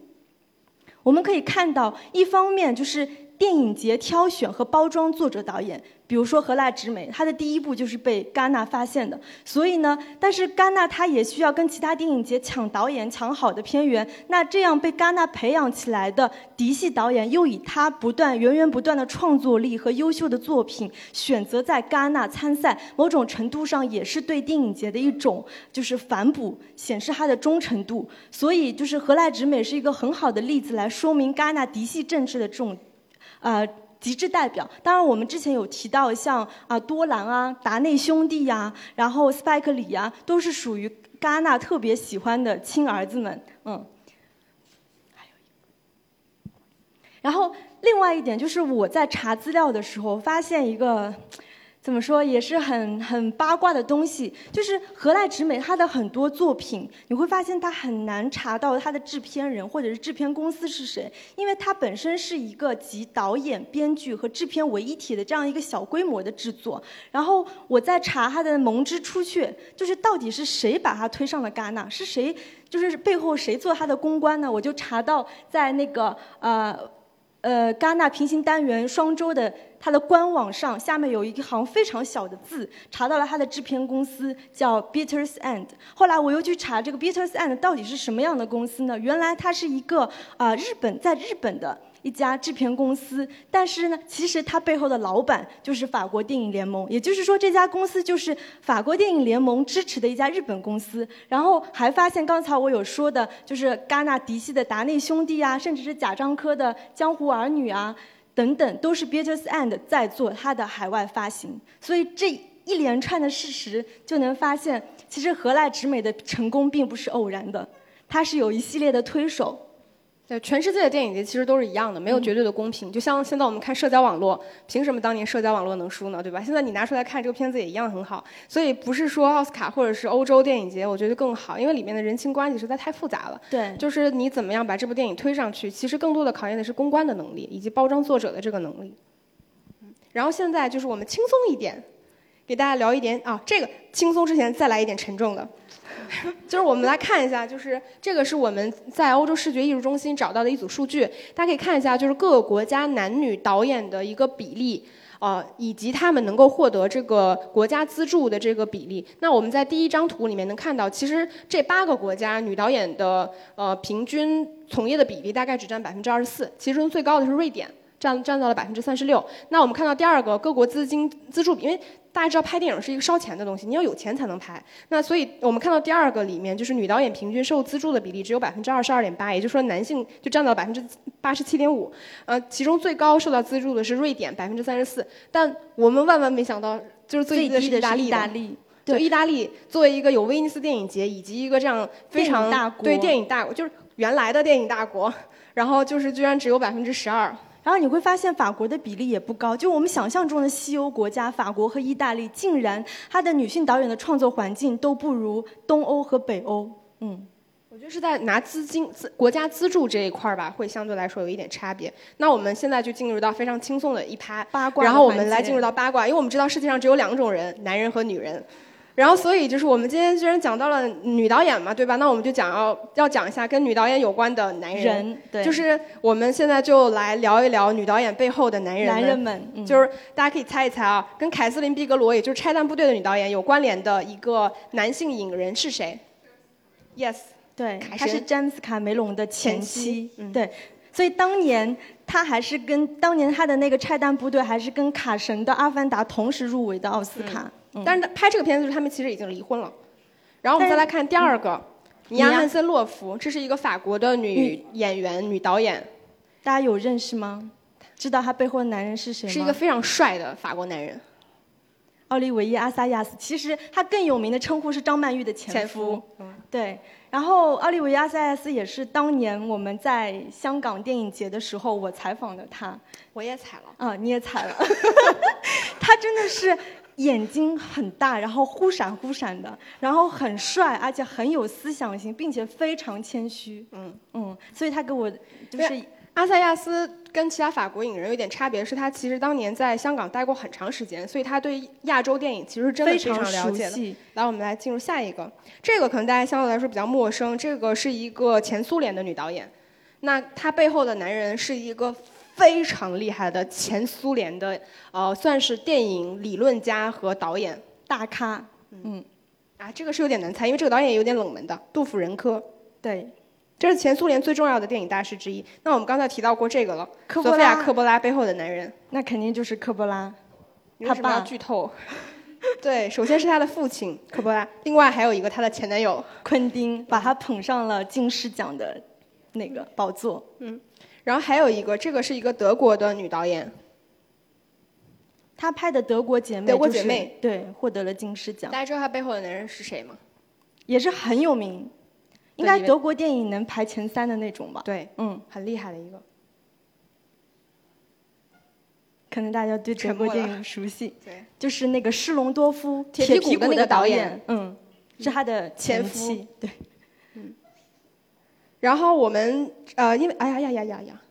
我们可以看到，一方面就是电影节挑选和包装作者导演。比如说荷兰直美，她的第一部就是被戛纳发现的，所以呢，但是戛纳它也需要跟其他电影节抢导演、抢好的片源。那这样被戛纳培养起来的嫡系导演，又以他不断、源源不断的创作力和优秀的作品，选择在戛纳参赛，某种程度上也是对电影节的一种就是反哺，显示他的忠诚度。所以，就是荷兰直美是一个很好的例子，来说明戛纳嫡系政治的这种，呃。极致代表，当然我们之前有提到，像啊多兰啊、达内兄弟呀，然后斯派克里呀，都是属于戛纳特别喜欢的亲儿子们，嗯。还有一个，然后另外一点就是我在查资料的时候发现一个。怎么说也是很很八卦的东西，就是何濑直美她的很多作品，你会发现她很难查到她的制片人或者是制片公司是谁，因为她本身是一个集导演、编剧和制片为一体的这样一个小规模的制作。然后我在查她的《蒙之出去》，就是到底是谁把她推上了戛纳？是谁？就是背后谁做她的公关呢？我就查到在那个呃。呃，戛纳平行单元双周的它的官网上，下面有一行非常小的字，查到了它的制片公司叫 Bitters End。后来我又去查这个 Bitters End 到底是什么样的公司呢？原来它是一个啊日本在日本的一家制片公司，但是呢，其实它背后的老板就是法国电影联盟，也就是说这家公司就是法国电影联盟支持的一家日本公司。然后还发现刚才我有说的，就是戛纳迪戏的达内兄弟啊，甚至是贾樟柯的《江湖儿女》啊，等等，都是 Beatles and 在做它的海外发行。所以这一连串的事实就能发现，其实何来直美的成功并不是偶然的，它是有一系列的推手。对，全世界的电影节其实都是一样的，没有绝对的公平。就像现在我们看社交网络，凭什么当年社交网络能输呢？对吧？现在你拿出来看这个片子也一样很好。所以不是说奥斯卡或者是欧洲电影节，我觉得更好，因为里面的人情关系实在太复杂了。对，就是你怎么样把这部电影推上去，其实更多的考验的是公关的能力以及包装作者的这个能力。然后现在就是我们轻松一点，给大家聊一点啊，这个轻松之前再来一点沉重的。就是我们来看一下，就是这个是我们在欧洲视觉艺术中心找到的一组数据，大家可以看一下，就是各个国家男女导演的一个比例，呃，以及他们能够获得这个国家资助的这个比例。那我们在第一张图里面能看到，其实这八个国家女导演的呃平均从业的比例大概只占百分之二十四，其中最高的是瑞典，占占到了百分之三十六。那我们看到第二个各国资金资助，因为大家知道拍电影是一个烧钱的东西，你要有钱才能拍。那所以我们看到第二个里面，就是女导演平均受资助的比例只有百分之二十二点八，也就是说男性就占到百分之八十七点五。呃，其中最高受到资助的是瑞典百分之三十四，但我们万万没想到，就是最低的是意大利。意大利，对，意大利作为一个有威尼斯电影节以及一个这样非常对电影大国，就是原来的电影大国，然后就是居然只有百分之十二。然后你会发现法国的比例也不高，就我们想象中的西欧国家，法国和意大利竟然它的女性导演的创作环境都不如东欧和北欧。嗯，我觉得是在拿资金资国家资助这一块儿吧，会相对来说有一点差别。那我们现在就进入到非常轻松的一趴八卦，然后我们来进入到八卦，因为我们知道世界上只有两种人，男人和女人。然后，所以就是我们今天既然讲到了女导演嘛，对吧？那我们就讲要要讲一下跟女导演有关的男人，对，就是我们现在就来聊一聊女导演背后的男人。男人们，就是大家可以猜一猜啊，跟凯瑟琳·毕格罗，也就是《拆弹部队》的女导演有关联的一个男性影人是谁？Yes，对，他是詹姆斯·卡梅隆的前妻，对，所以当年他还是跟当年他的那个《拆弹部队》还是跟卡神的《阿凡达》同时入围的奥斯卡。但是拍这个片子时，他们其实已经离婚了。然后我们再来看第二个，尼亚汉森洛夫，这是一个法国的女演员、女导演。大家有认识吗？知道她背后的男人是谁吗？是一个非常帅的法国男人，奥利维耶·阿萨亚斯。其实他更有名的称呼是张曼玉的前夫。对。然后奥利维亚·阿萨亚斯也是当年我们在香港电影节的时候，我采访的他。我也采了。啊，你也采了。他真的是。眼睛很大，然后忽闪忽闪的，然后很帅，而且很有思想性，并且非常谦虚。嗯嗯，所以他给我就是阿塞亚斯跟其他法国影人有点差别，是他其实当年在香港待过很长时间，所以他对亚洲电影其实真的非常了解的。来，我们来进入下一个，这个可能大家相对来说比较陌生，这个是一个前苏联的女导演，那她背后的男人是一个。非常厉害的前苏联的，呃，算是电影理论家和导演大咖。嗯，啊，这个是有点难猜，因为这个导演有点冷门的，杜甫仁科。对，这是前苏联最重要的电影大师之一。那我们刚才提到过这个了，索菲亚·科波拉背后的男人，那肯定就是科波拉。他爸剧透。对，首先是他的父亲科波拉，另外还有一个他的前男友昆汀，把他捧上了金狮奖的那个宝座。嗯。然后还有一个，这个是一个德国的女导演，她拍的《德国姐妹》德国姐妹。对获得了金狮奖。大家知道她背后的男人是谁吗？也是很有名，应该德国电影能排前三的那种吧？对，嗯，很厉害的一个。可能大家对德国电影熟悉，对，就是那个施隆多夫铁皮鼓的那个导演，嗯，是他的前夫，对。然后我们呃，因为哎呀呀呀呀呀，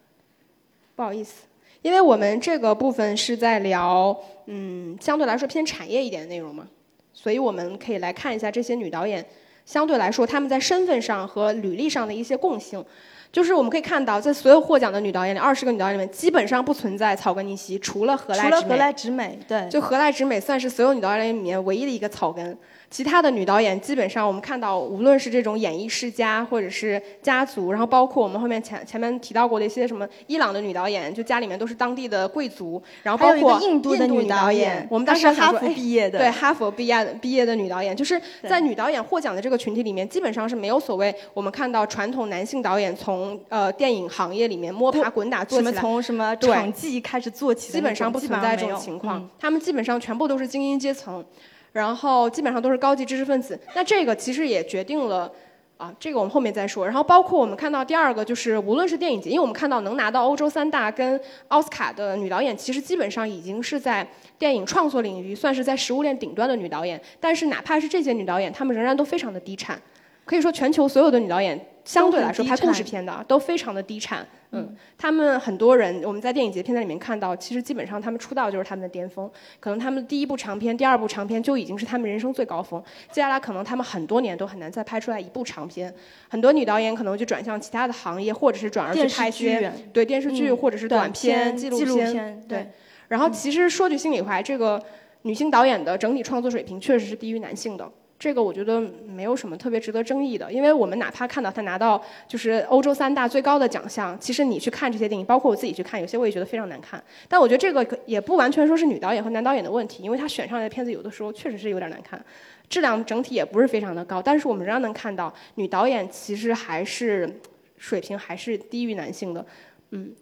不好意思，因为我们这个部分是在聊嗯，相对来说偏产业一点的内容嘛，所以我们可以来看一下这些女导演相对来说她们在身份上和履历上的一些共性。就是我们可以看到，在所有获奖的女导演里，二十个女导演里面，基本上不存在草根逆袭，除了何除了何来直美，对，就何来直美算是所有女导演里面唯一的一个草根。其他的女导演基本上，我们看到，无论是这种演艺世家，或者是家族，然后包括我们后面前前面提到过的一些什么伊朗的女导演，就家里面都是当地的贵族，然后包括印度的女导演，我们当时哈佛毕业的，对哈佛毕业的毕业的女导演，就是在女导演获奖的这个群体里面，基本上是没有所谓我们看到传统男性导演从呃电影行业里面摸爬滚打做起来，从什么场记开始做起，基本上不存在这种情况，他们基本上全部都是精英阶层。然后基本上都是高级知识分子，那这个其实也决定了，啊，这个我们后面再说。然后包括我们看到第二个就是，无论是电影节，因为我们看到能拿到欧洲三大跟奥斯卡的女导演，其实基本上已经是在电影创作领域算是在食物链顶端的女导演。但是哪怕是这些女导演，她们仍然都非常的低产，可以说全球所有的女导演相对来说拍故事片的都非常的低产。嗯，他们很多人，我们在电影节片段里面看到，其实基本上他们出道就是他们的巅峰，可能他们第一部长片、第二部长片就已经是他们人生最高峰。接下来可能他们很多年都很难再拍出来一部长片。很多女导演可能就转向其他的行业，或者是转而去拍一些对电视剧或者是短片、纪录片。对。然后其实说句心里话，这个女性导演的整体创作水平确实是低于男性的。这个我觉得没有什么特别值得争议的，因为我们哪怕看到他拿到就是欧洲三大最高的奖项，其实你去看这些电影，包括我自己去看，有些我也觉得非常难看。但我觉得这个也不完全说是女导演和男导演的问题，因为他选上来的片子有的时候确实是有点难看，质量整体也不是非常的高。但是我们仍然能看到女导演其实还是水平还是低于男性的，嗯。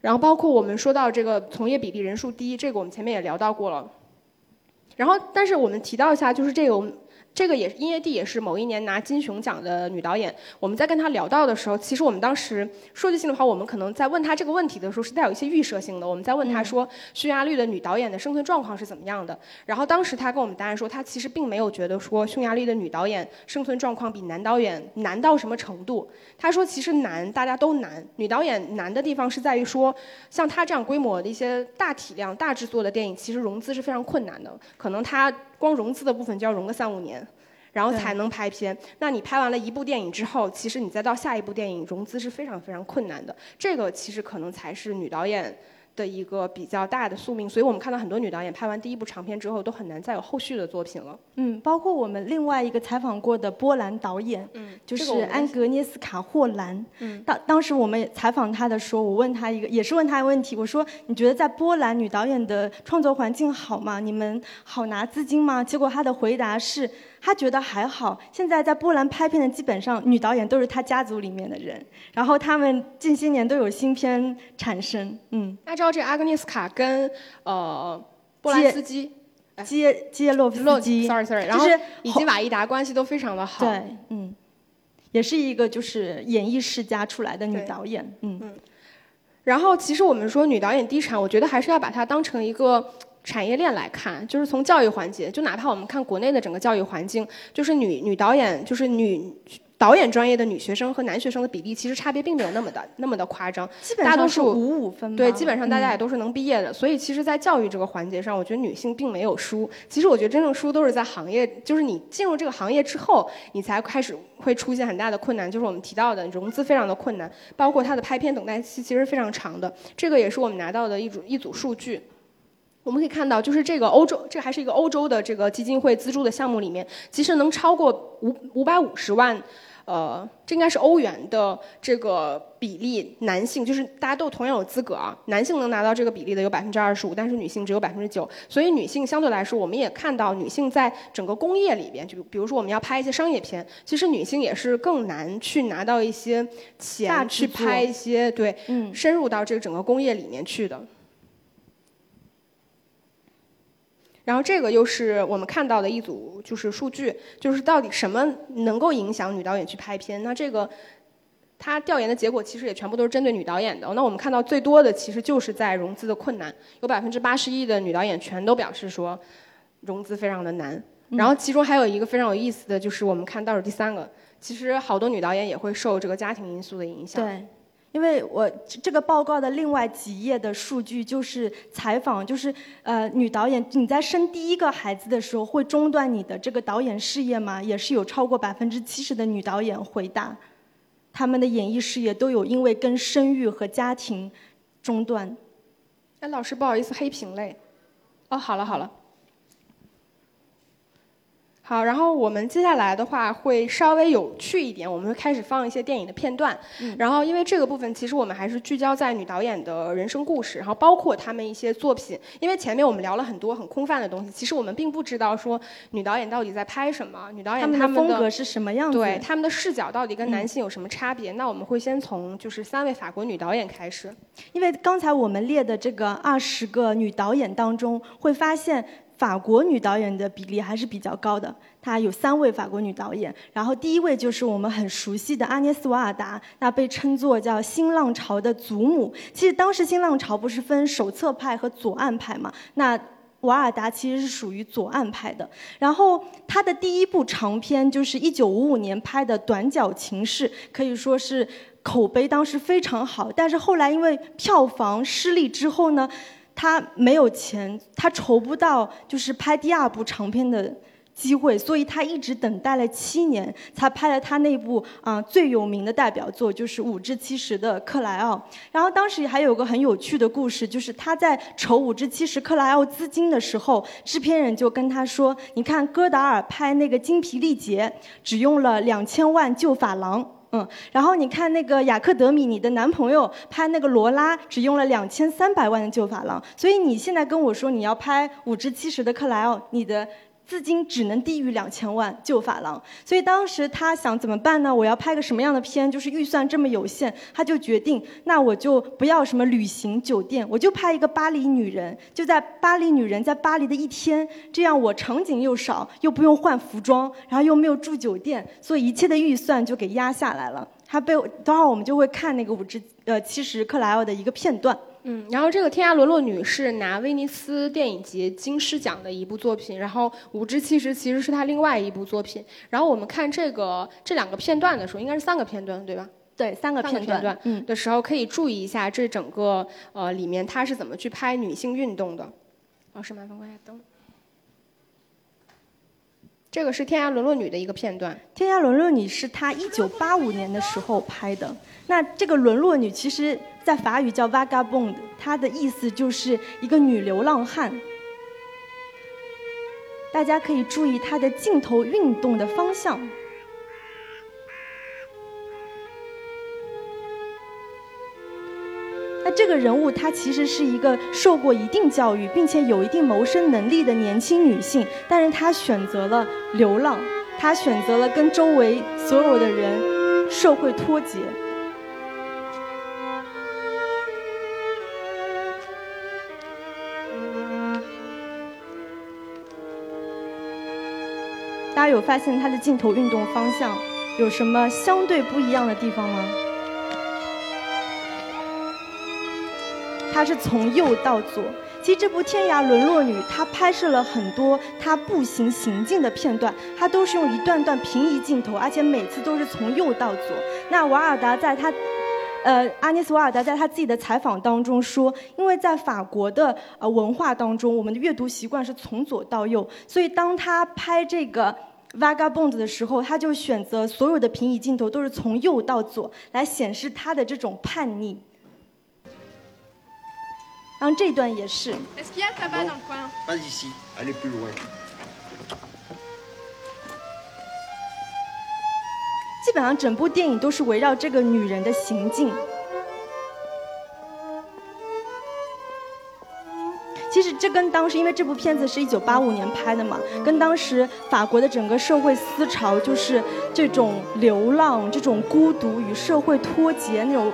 然后包括我们说到这个从业比例人数低，这个我们前面也聊到过了。然后但是我们提到一下，就是这个。这个也音乐帝也是某一年拿金熊奖的女导演。我们在跟她聊到的时候，其实我们当时说句心里话，我们可能在问她这个问题的时候是带有一些预设性的。我们在问她说，匈牙利的女导演的生存状况是怎么样的？然后当时她跟我们答案说，她其实并没有觉得说匈牙利的女导演生存状况比男导演难到什么程度。她说其实难，大家都难。女导演难的地方是在于说，像她这样规模的一些大体量、大制作的电影，其实融资是非常困难的。可能她。光融资的部分就要融个三五年，然后才能拍片。那你拍完了一部电影之后，其实你再到下一部电影融资是非常非常困难的。这个其实可能才是女导演。的一个比较大的宿命，所以我们看到很多女导演拍完第一部长片之后，都很难再有后续的作品了。嗯，包括我们另外一个采访过的波兰导演，嗯，就是安格涅斯卡·霍兰。嗯，当当时我们采访他的时候，我问他一个，也是问他一个问题，我说：“你觉得在波兰女导演的创作环境好吗？你们好拿资金吗？”结果他的回答是。他觉得还好，现在在波兰拍片的基本上女导演都是他家族里面的人，然后他们近些年都有新片产生。嗯，按照这阿格涅斯卡跟呃波兰斯基、基基耶洛夫斯基，sorry sorry，然后以及瓦伊达关系都非常的好。对，嗯，也是一个就是演艺世家出来的女导演。嗯嗯，然后其实我们说女导演低产，我觉得还是要把它当成一个。产业链来看，就是从教育环节，就哪怕我们看国内的整个教育环境，就是女女导演，就是女导演专业的女学生和男学生的比例，其实差别并没有那么的那么的夸张。大多数五五分。对，基本上大家也都是能毕业的，所以其实，在教育这个环节上，我觉得女性并没有输。其实我觉得真正输都是在行业，就是你进入这个行业之后，你才开始会出现很大的困难，就是我们提到的融资非常的困难，包括它的拍片等待期其实非常长的。这个也是我们拿到的一组一组数据。我们可以看到，就是这个欧洲，这还是一个欧洲的这个基金会资助的项目里面，其实能超过五五百五十万，呃，这应该是欧元的这个比例，男性就是大家都同样有资格啊，男性能拿到这个比例的有百分之二十五，但是女性只有百分之九，所以女性相对来说，我们也看到女性在整个工业里边，就比如说我们要拍一些商业片，其实女性也是更难去拿到一些钱去拍一些对，深入到这个整个工业里面去的。然后这个又是我们看到的一组就是数据，就是到底什么能够影响女导演去拍片？那这个他调研的结果其实也全部都是针对女导演的。那我们看到最多的其实就是在融资的困难，有百分之八十一的女导演全都表示说融资非常的难。然后其中还有一个非常有意思的就是我们看倒数第三个，其实好多女导演也会受这个家庭因素的影响。对。因为我这个报告的另外几页的数据就是采访，就是呃女导演你在生第一个孩子的时候会中断你的这个导演事业吗？也是有超过百分之七十的女导演回答。他们的演艺事业都有因为跟生育和家庭中断。哎，老师不好意思，黑屏嘞。哦，好了好了。好，然后我们接下来的话会稍微有趣一点，我们会开始放一些电影的片段。嗯。然后，因为这个部分其实我们还是聚焦在女导演的人生故事，然后包括他们一些作品。因为前面我们聊了很多很空泛的东西，其实我们并不知道说女导演到底在拍什么，女导演她们的风格是什么样子，对她们的视角到底跟男性有什么差别？那我们会先从就是三位法国女导演开始，因为刚才我们列的这个二十个女导演当中，会发现。法国女导演的比例还是比较高的，她有三位法国女导演，然后第一位就是我们很熟悉的阿涅斯·瓦尔达，那被称作叫新浪潮的祖母。其实当时新浪潮不是分手册派和左岸派嘛？那瓦尔达其实是属于左岸派的。然后她的第一部长片就是1955年拍的《短脚情事》，可以说是口碑当时非常好，但是后来因为票房失利之后呢？他没有钱，他筹不到就是拍第二部长片的机会，所以他一直等待了七年，才拍了他那部啊最有名的代表作，就是五至七十的克莱奥。然后当时还有个很有趣的故事，就是他在筹五至七十克莱奥资金的时候，制片人就跟他说：“你看戈达尔拍那个精疲力竭，只用了两千万旧法郎。”嗯，然后你看那个雅克德米，你的男朋友拍那个罗拉只用了两千三百万的旧法郎，所以你现在跟我说你要拍五至七十的克莱奥，你的。资金只能低于两千万旧法郎，所以当时他想怎么办呢？我要拍个什么样的片？就是预算这么有限，他就决定，那我就不要什么旅行酒店，我就拍一个巴黎女人，就在巴黎女人在巴黎的一天，这样我场景又少，又不用换服装，然后又没有住酒店，所以一切的预算就给压下来了。他被，等会儿我们就会看那个五至呃七十克莱奥的一个片段。嗯，然后这个《天涯沦落女》是拿威尼斯电影节金狮奖的一部作品，然后《五至七十》其实是他另外一部作品。然后我们看这个这两个片段的时候，应该是三个片段，对吧？对，三个片段嗯的时候可以注意一下这整个呃里面他是怎么去拍女性运动的。老师，麻烦关下灯。这个是《天涯沦落女》的一个片段，《天涯沦落女》是她一九八五年的时候拍的。那这个沦落女其实。在法语叫 vagabond，它的意思就是一个女流浪汉。大家可以注意她的镜头运动的方向。那这个人物她其实是一个受过一定教育，并且有一定谋生能力的年轻女性，但是她选择了流浪，她选择了跟周围所有的人社会脱节。大家有发现它的镜头运动方向有什么相对不一样的地方吗？它是从右到左。其实这部《天涯沦落女》它拍摄了很多她步行行进的片段，它都是用一段段平移镜头，而且每次都是从右到左。那瓦尔达在她，呃，阿涅斯瓦尔达在他自己的采访当中说，因为在法国的呃文化当中，我们的阅读习惯是从左到右，所以当他拍这个。Vagabond 的时候，他就选择所有的平移镜头都是从右到左，来显示他的这种叛逆。然后这段也是。基本上整部电影都是围绕这个女人的行径。其实这跟当时，因为这部片子是一九八五年拍的嘛，跟当时法国的整个社会思潮，就是这种流浪、这种孤独与社会脱节那种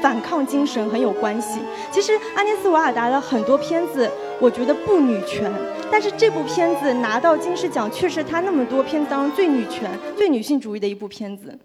反抗精神很有关系。其实阿涅斯·瓦尔达的很多片子，我觉得不女权，但是这部片子拿到金狮奖，却是她那么多片子当中最女权、最女性主义的一部片子。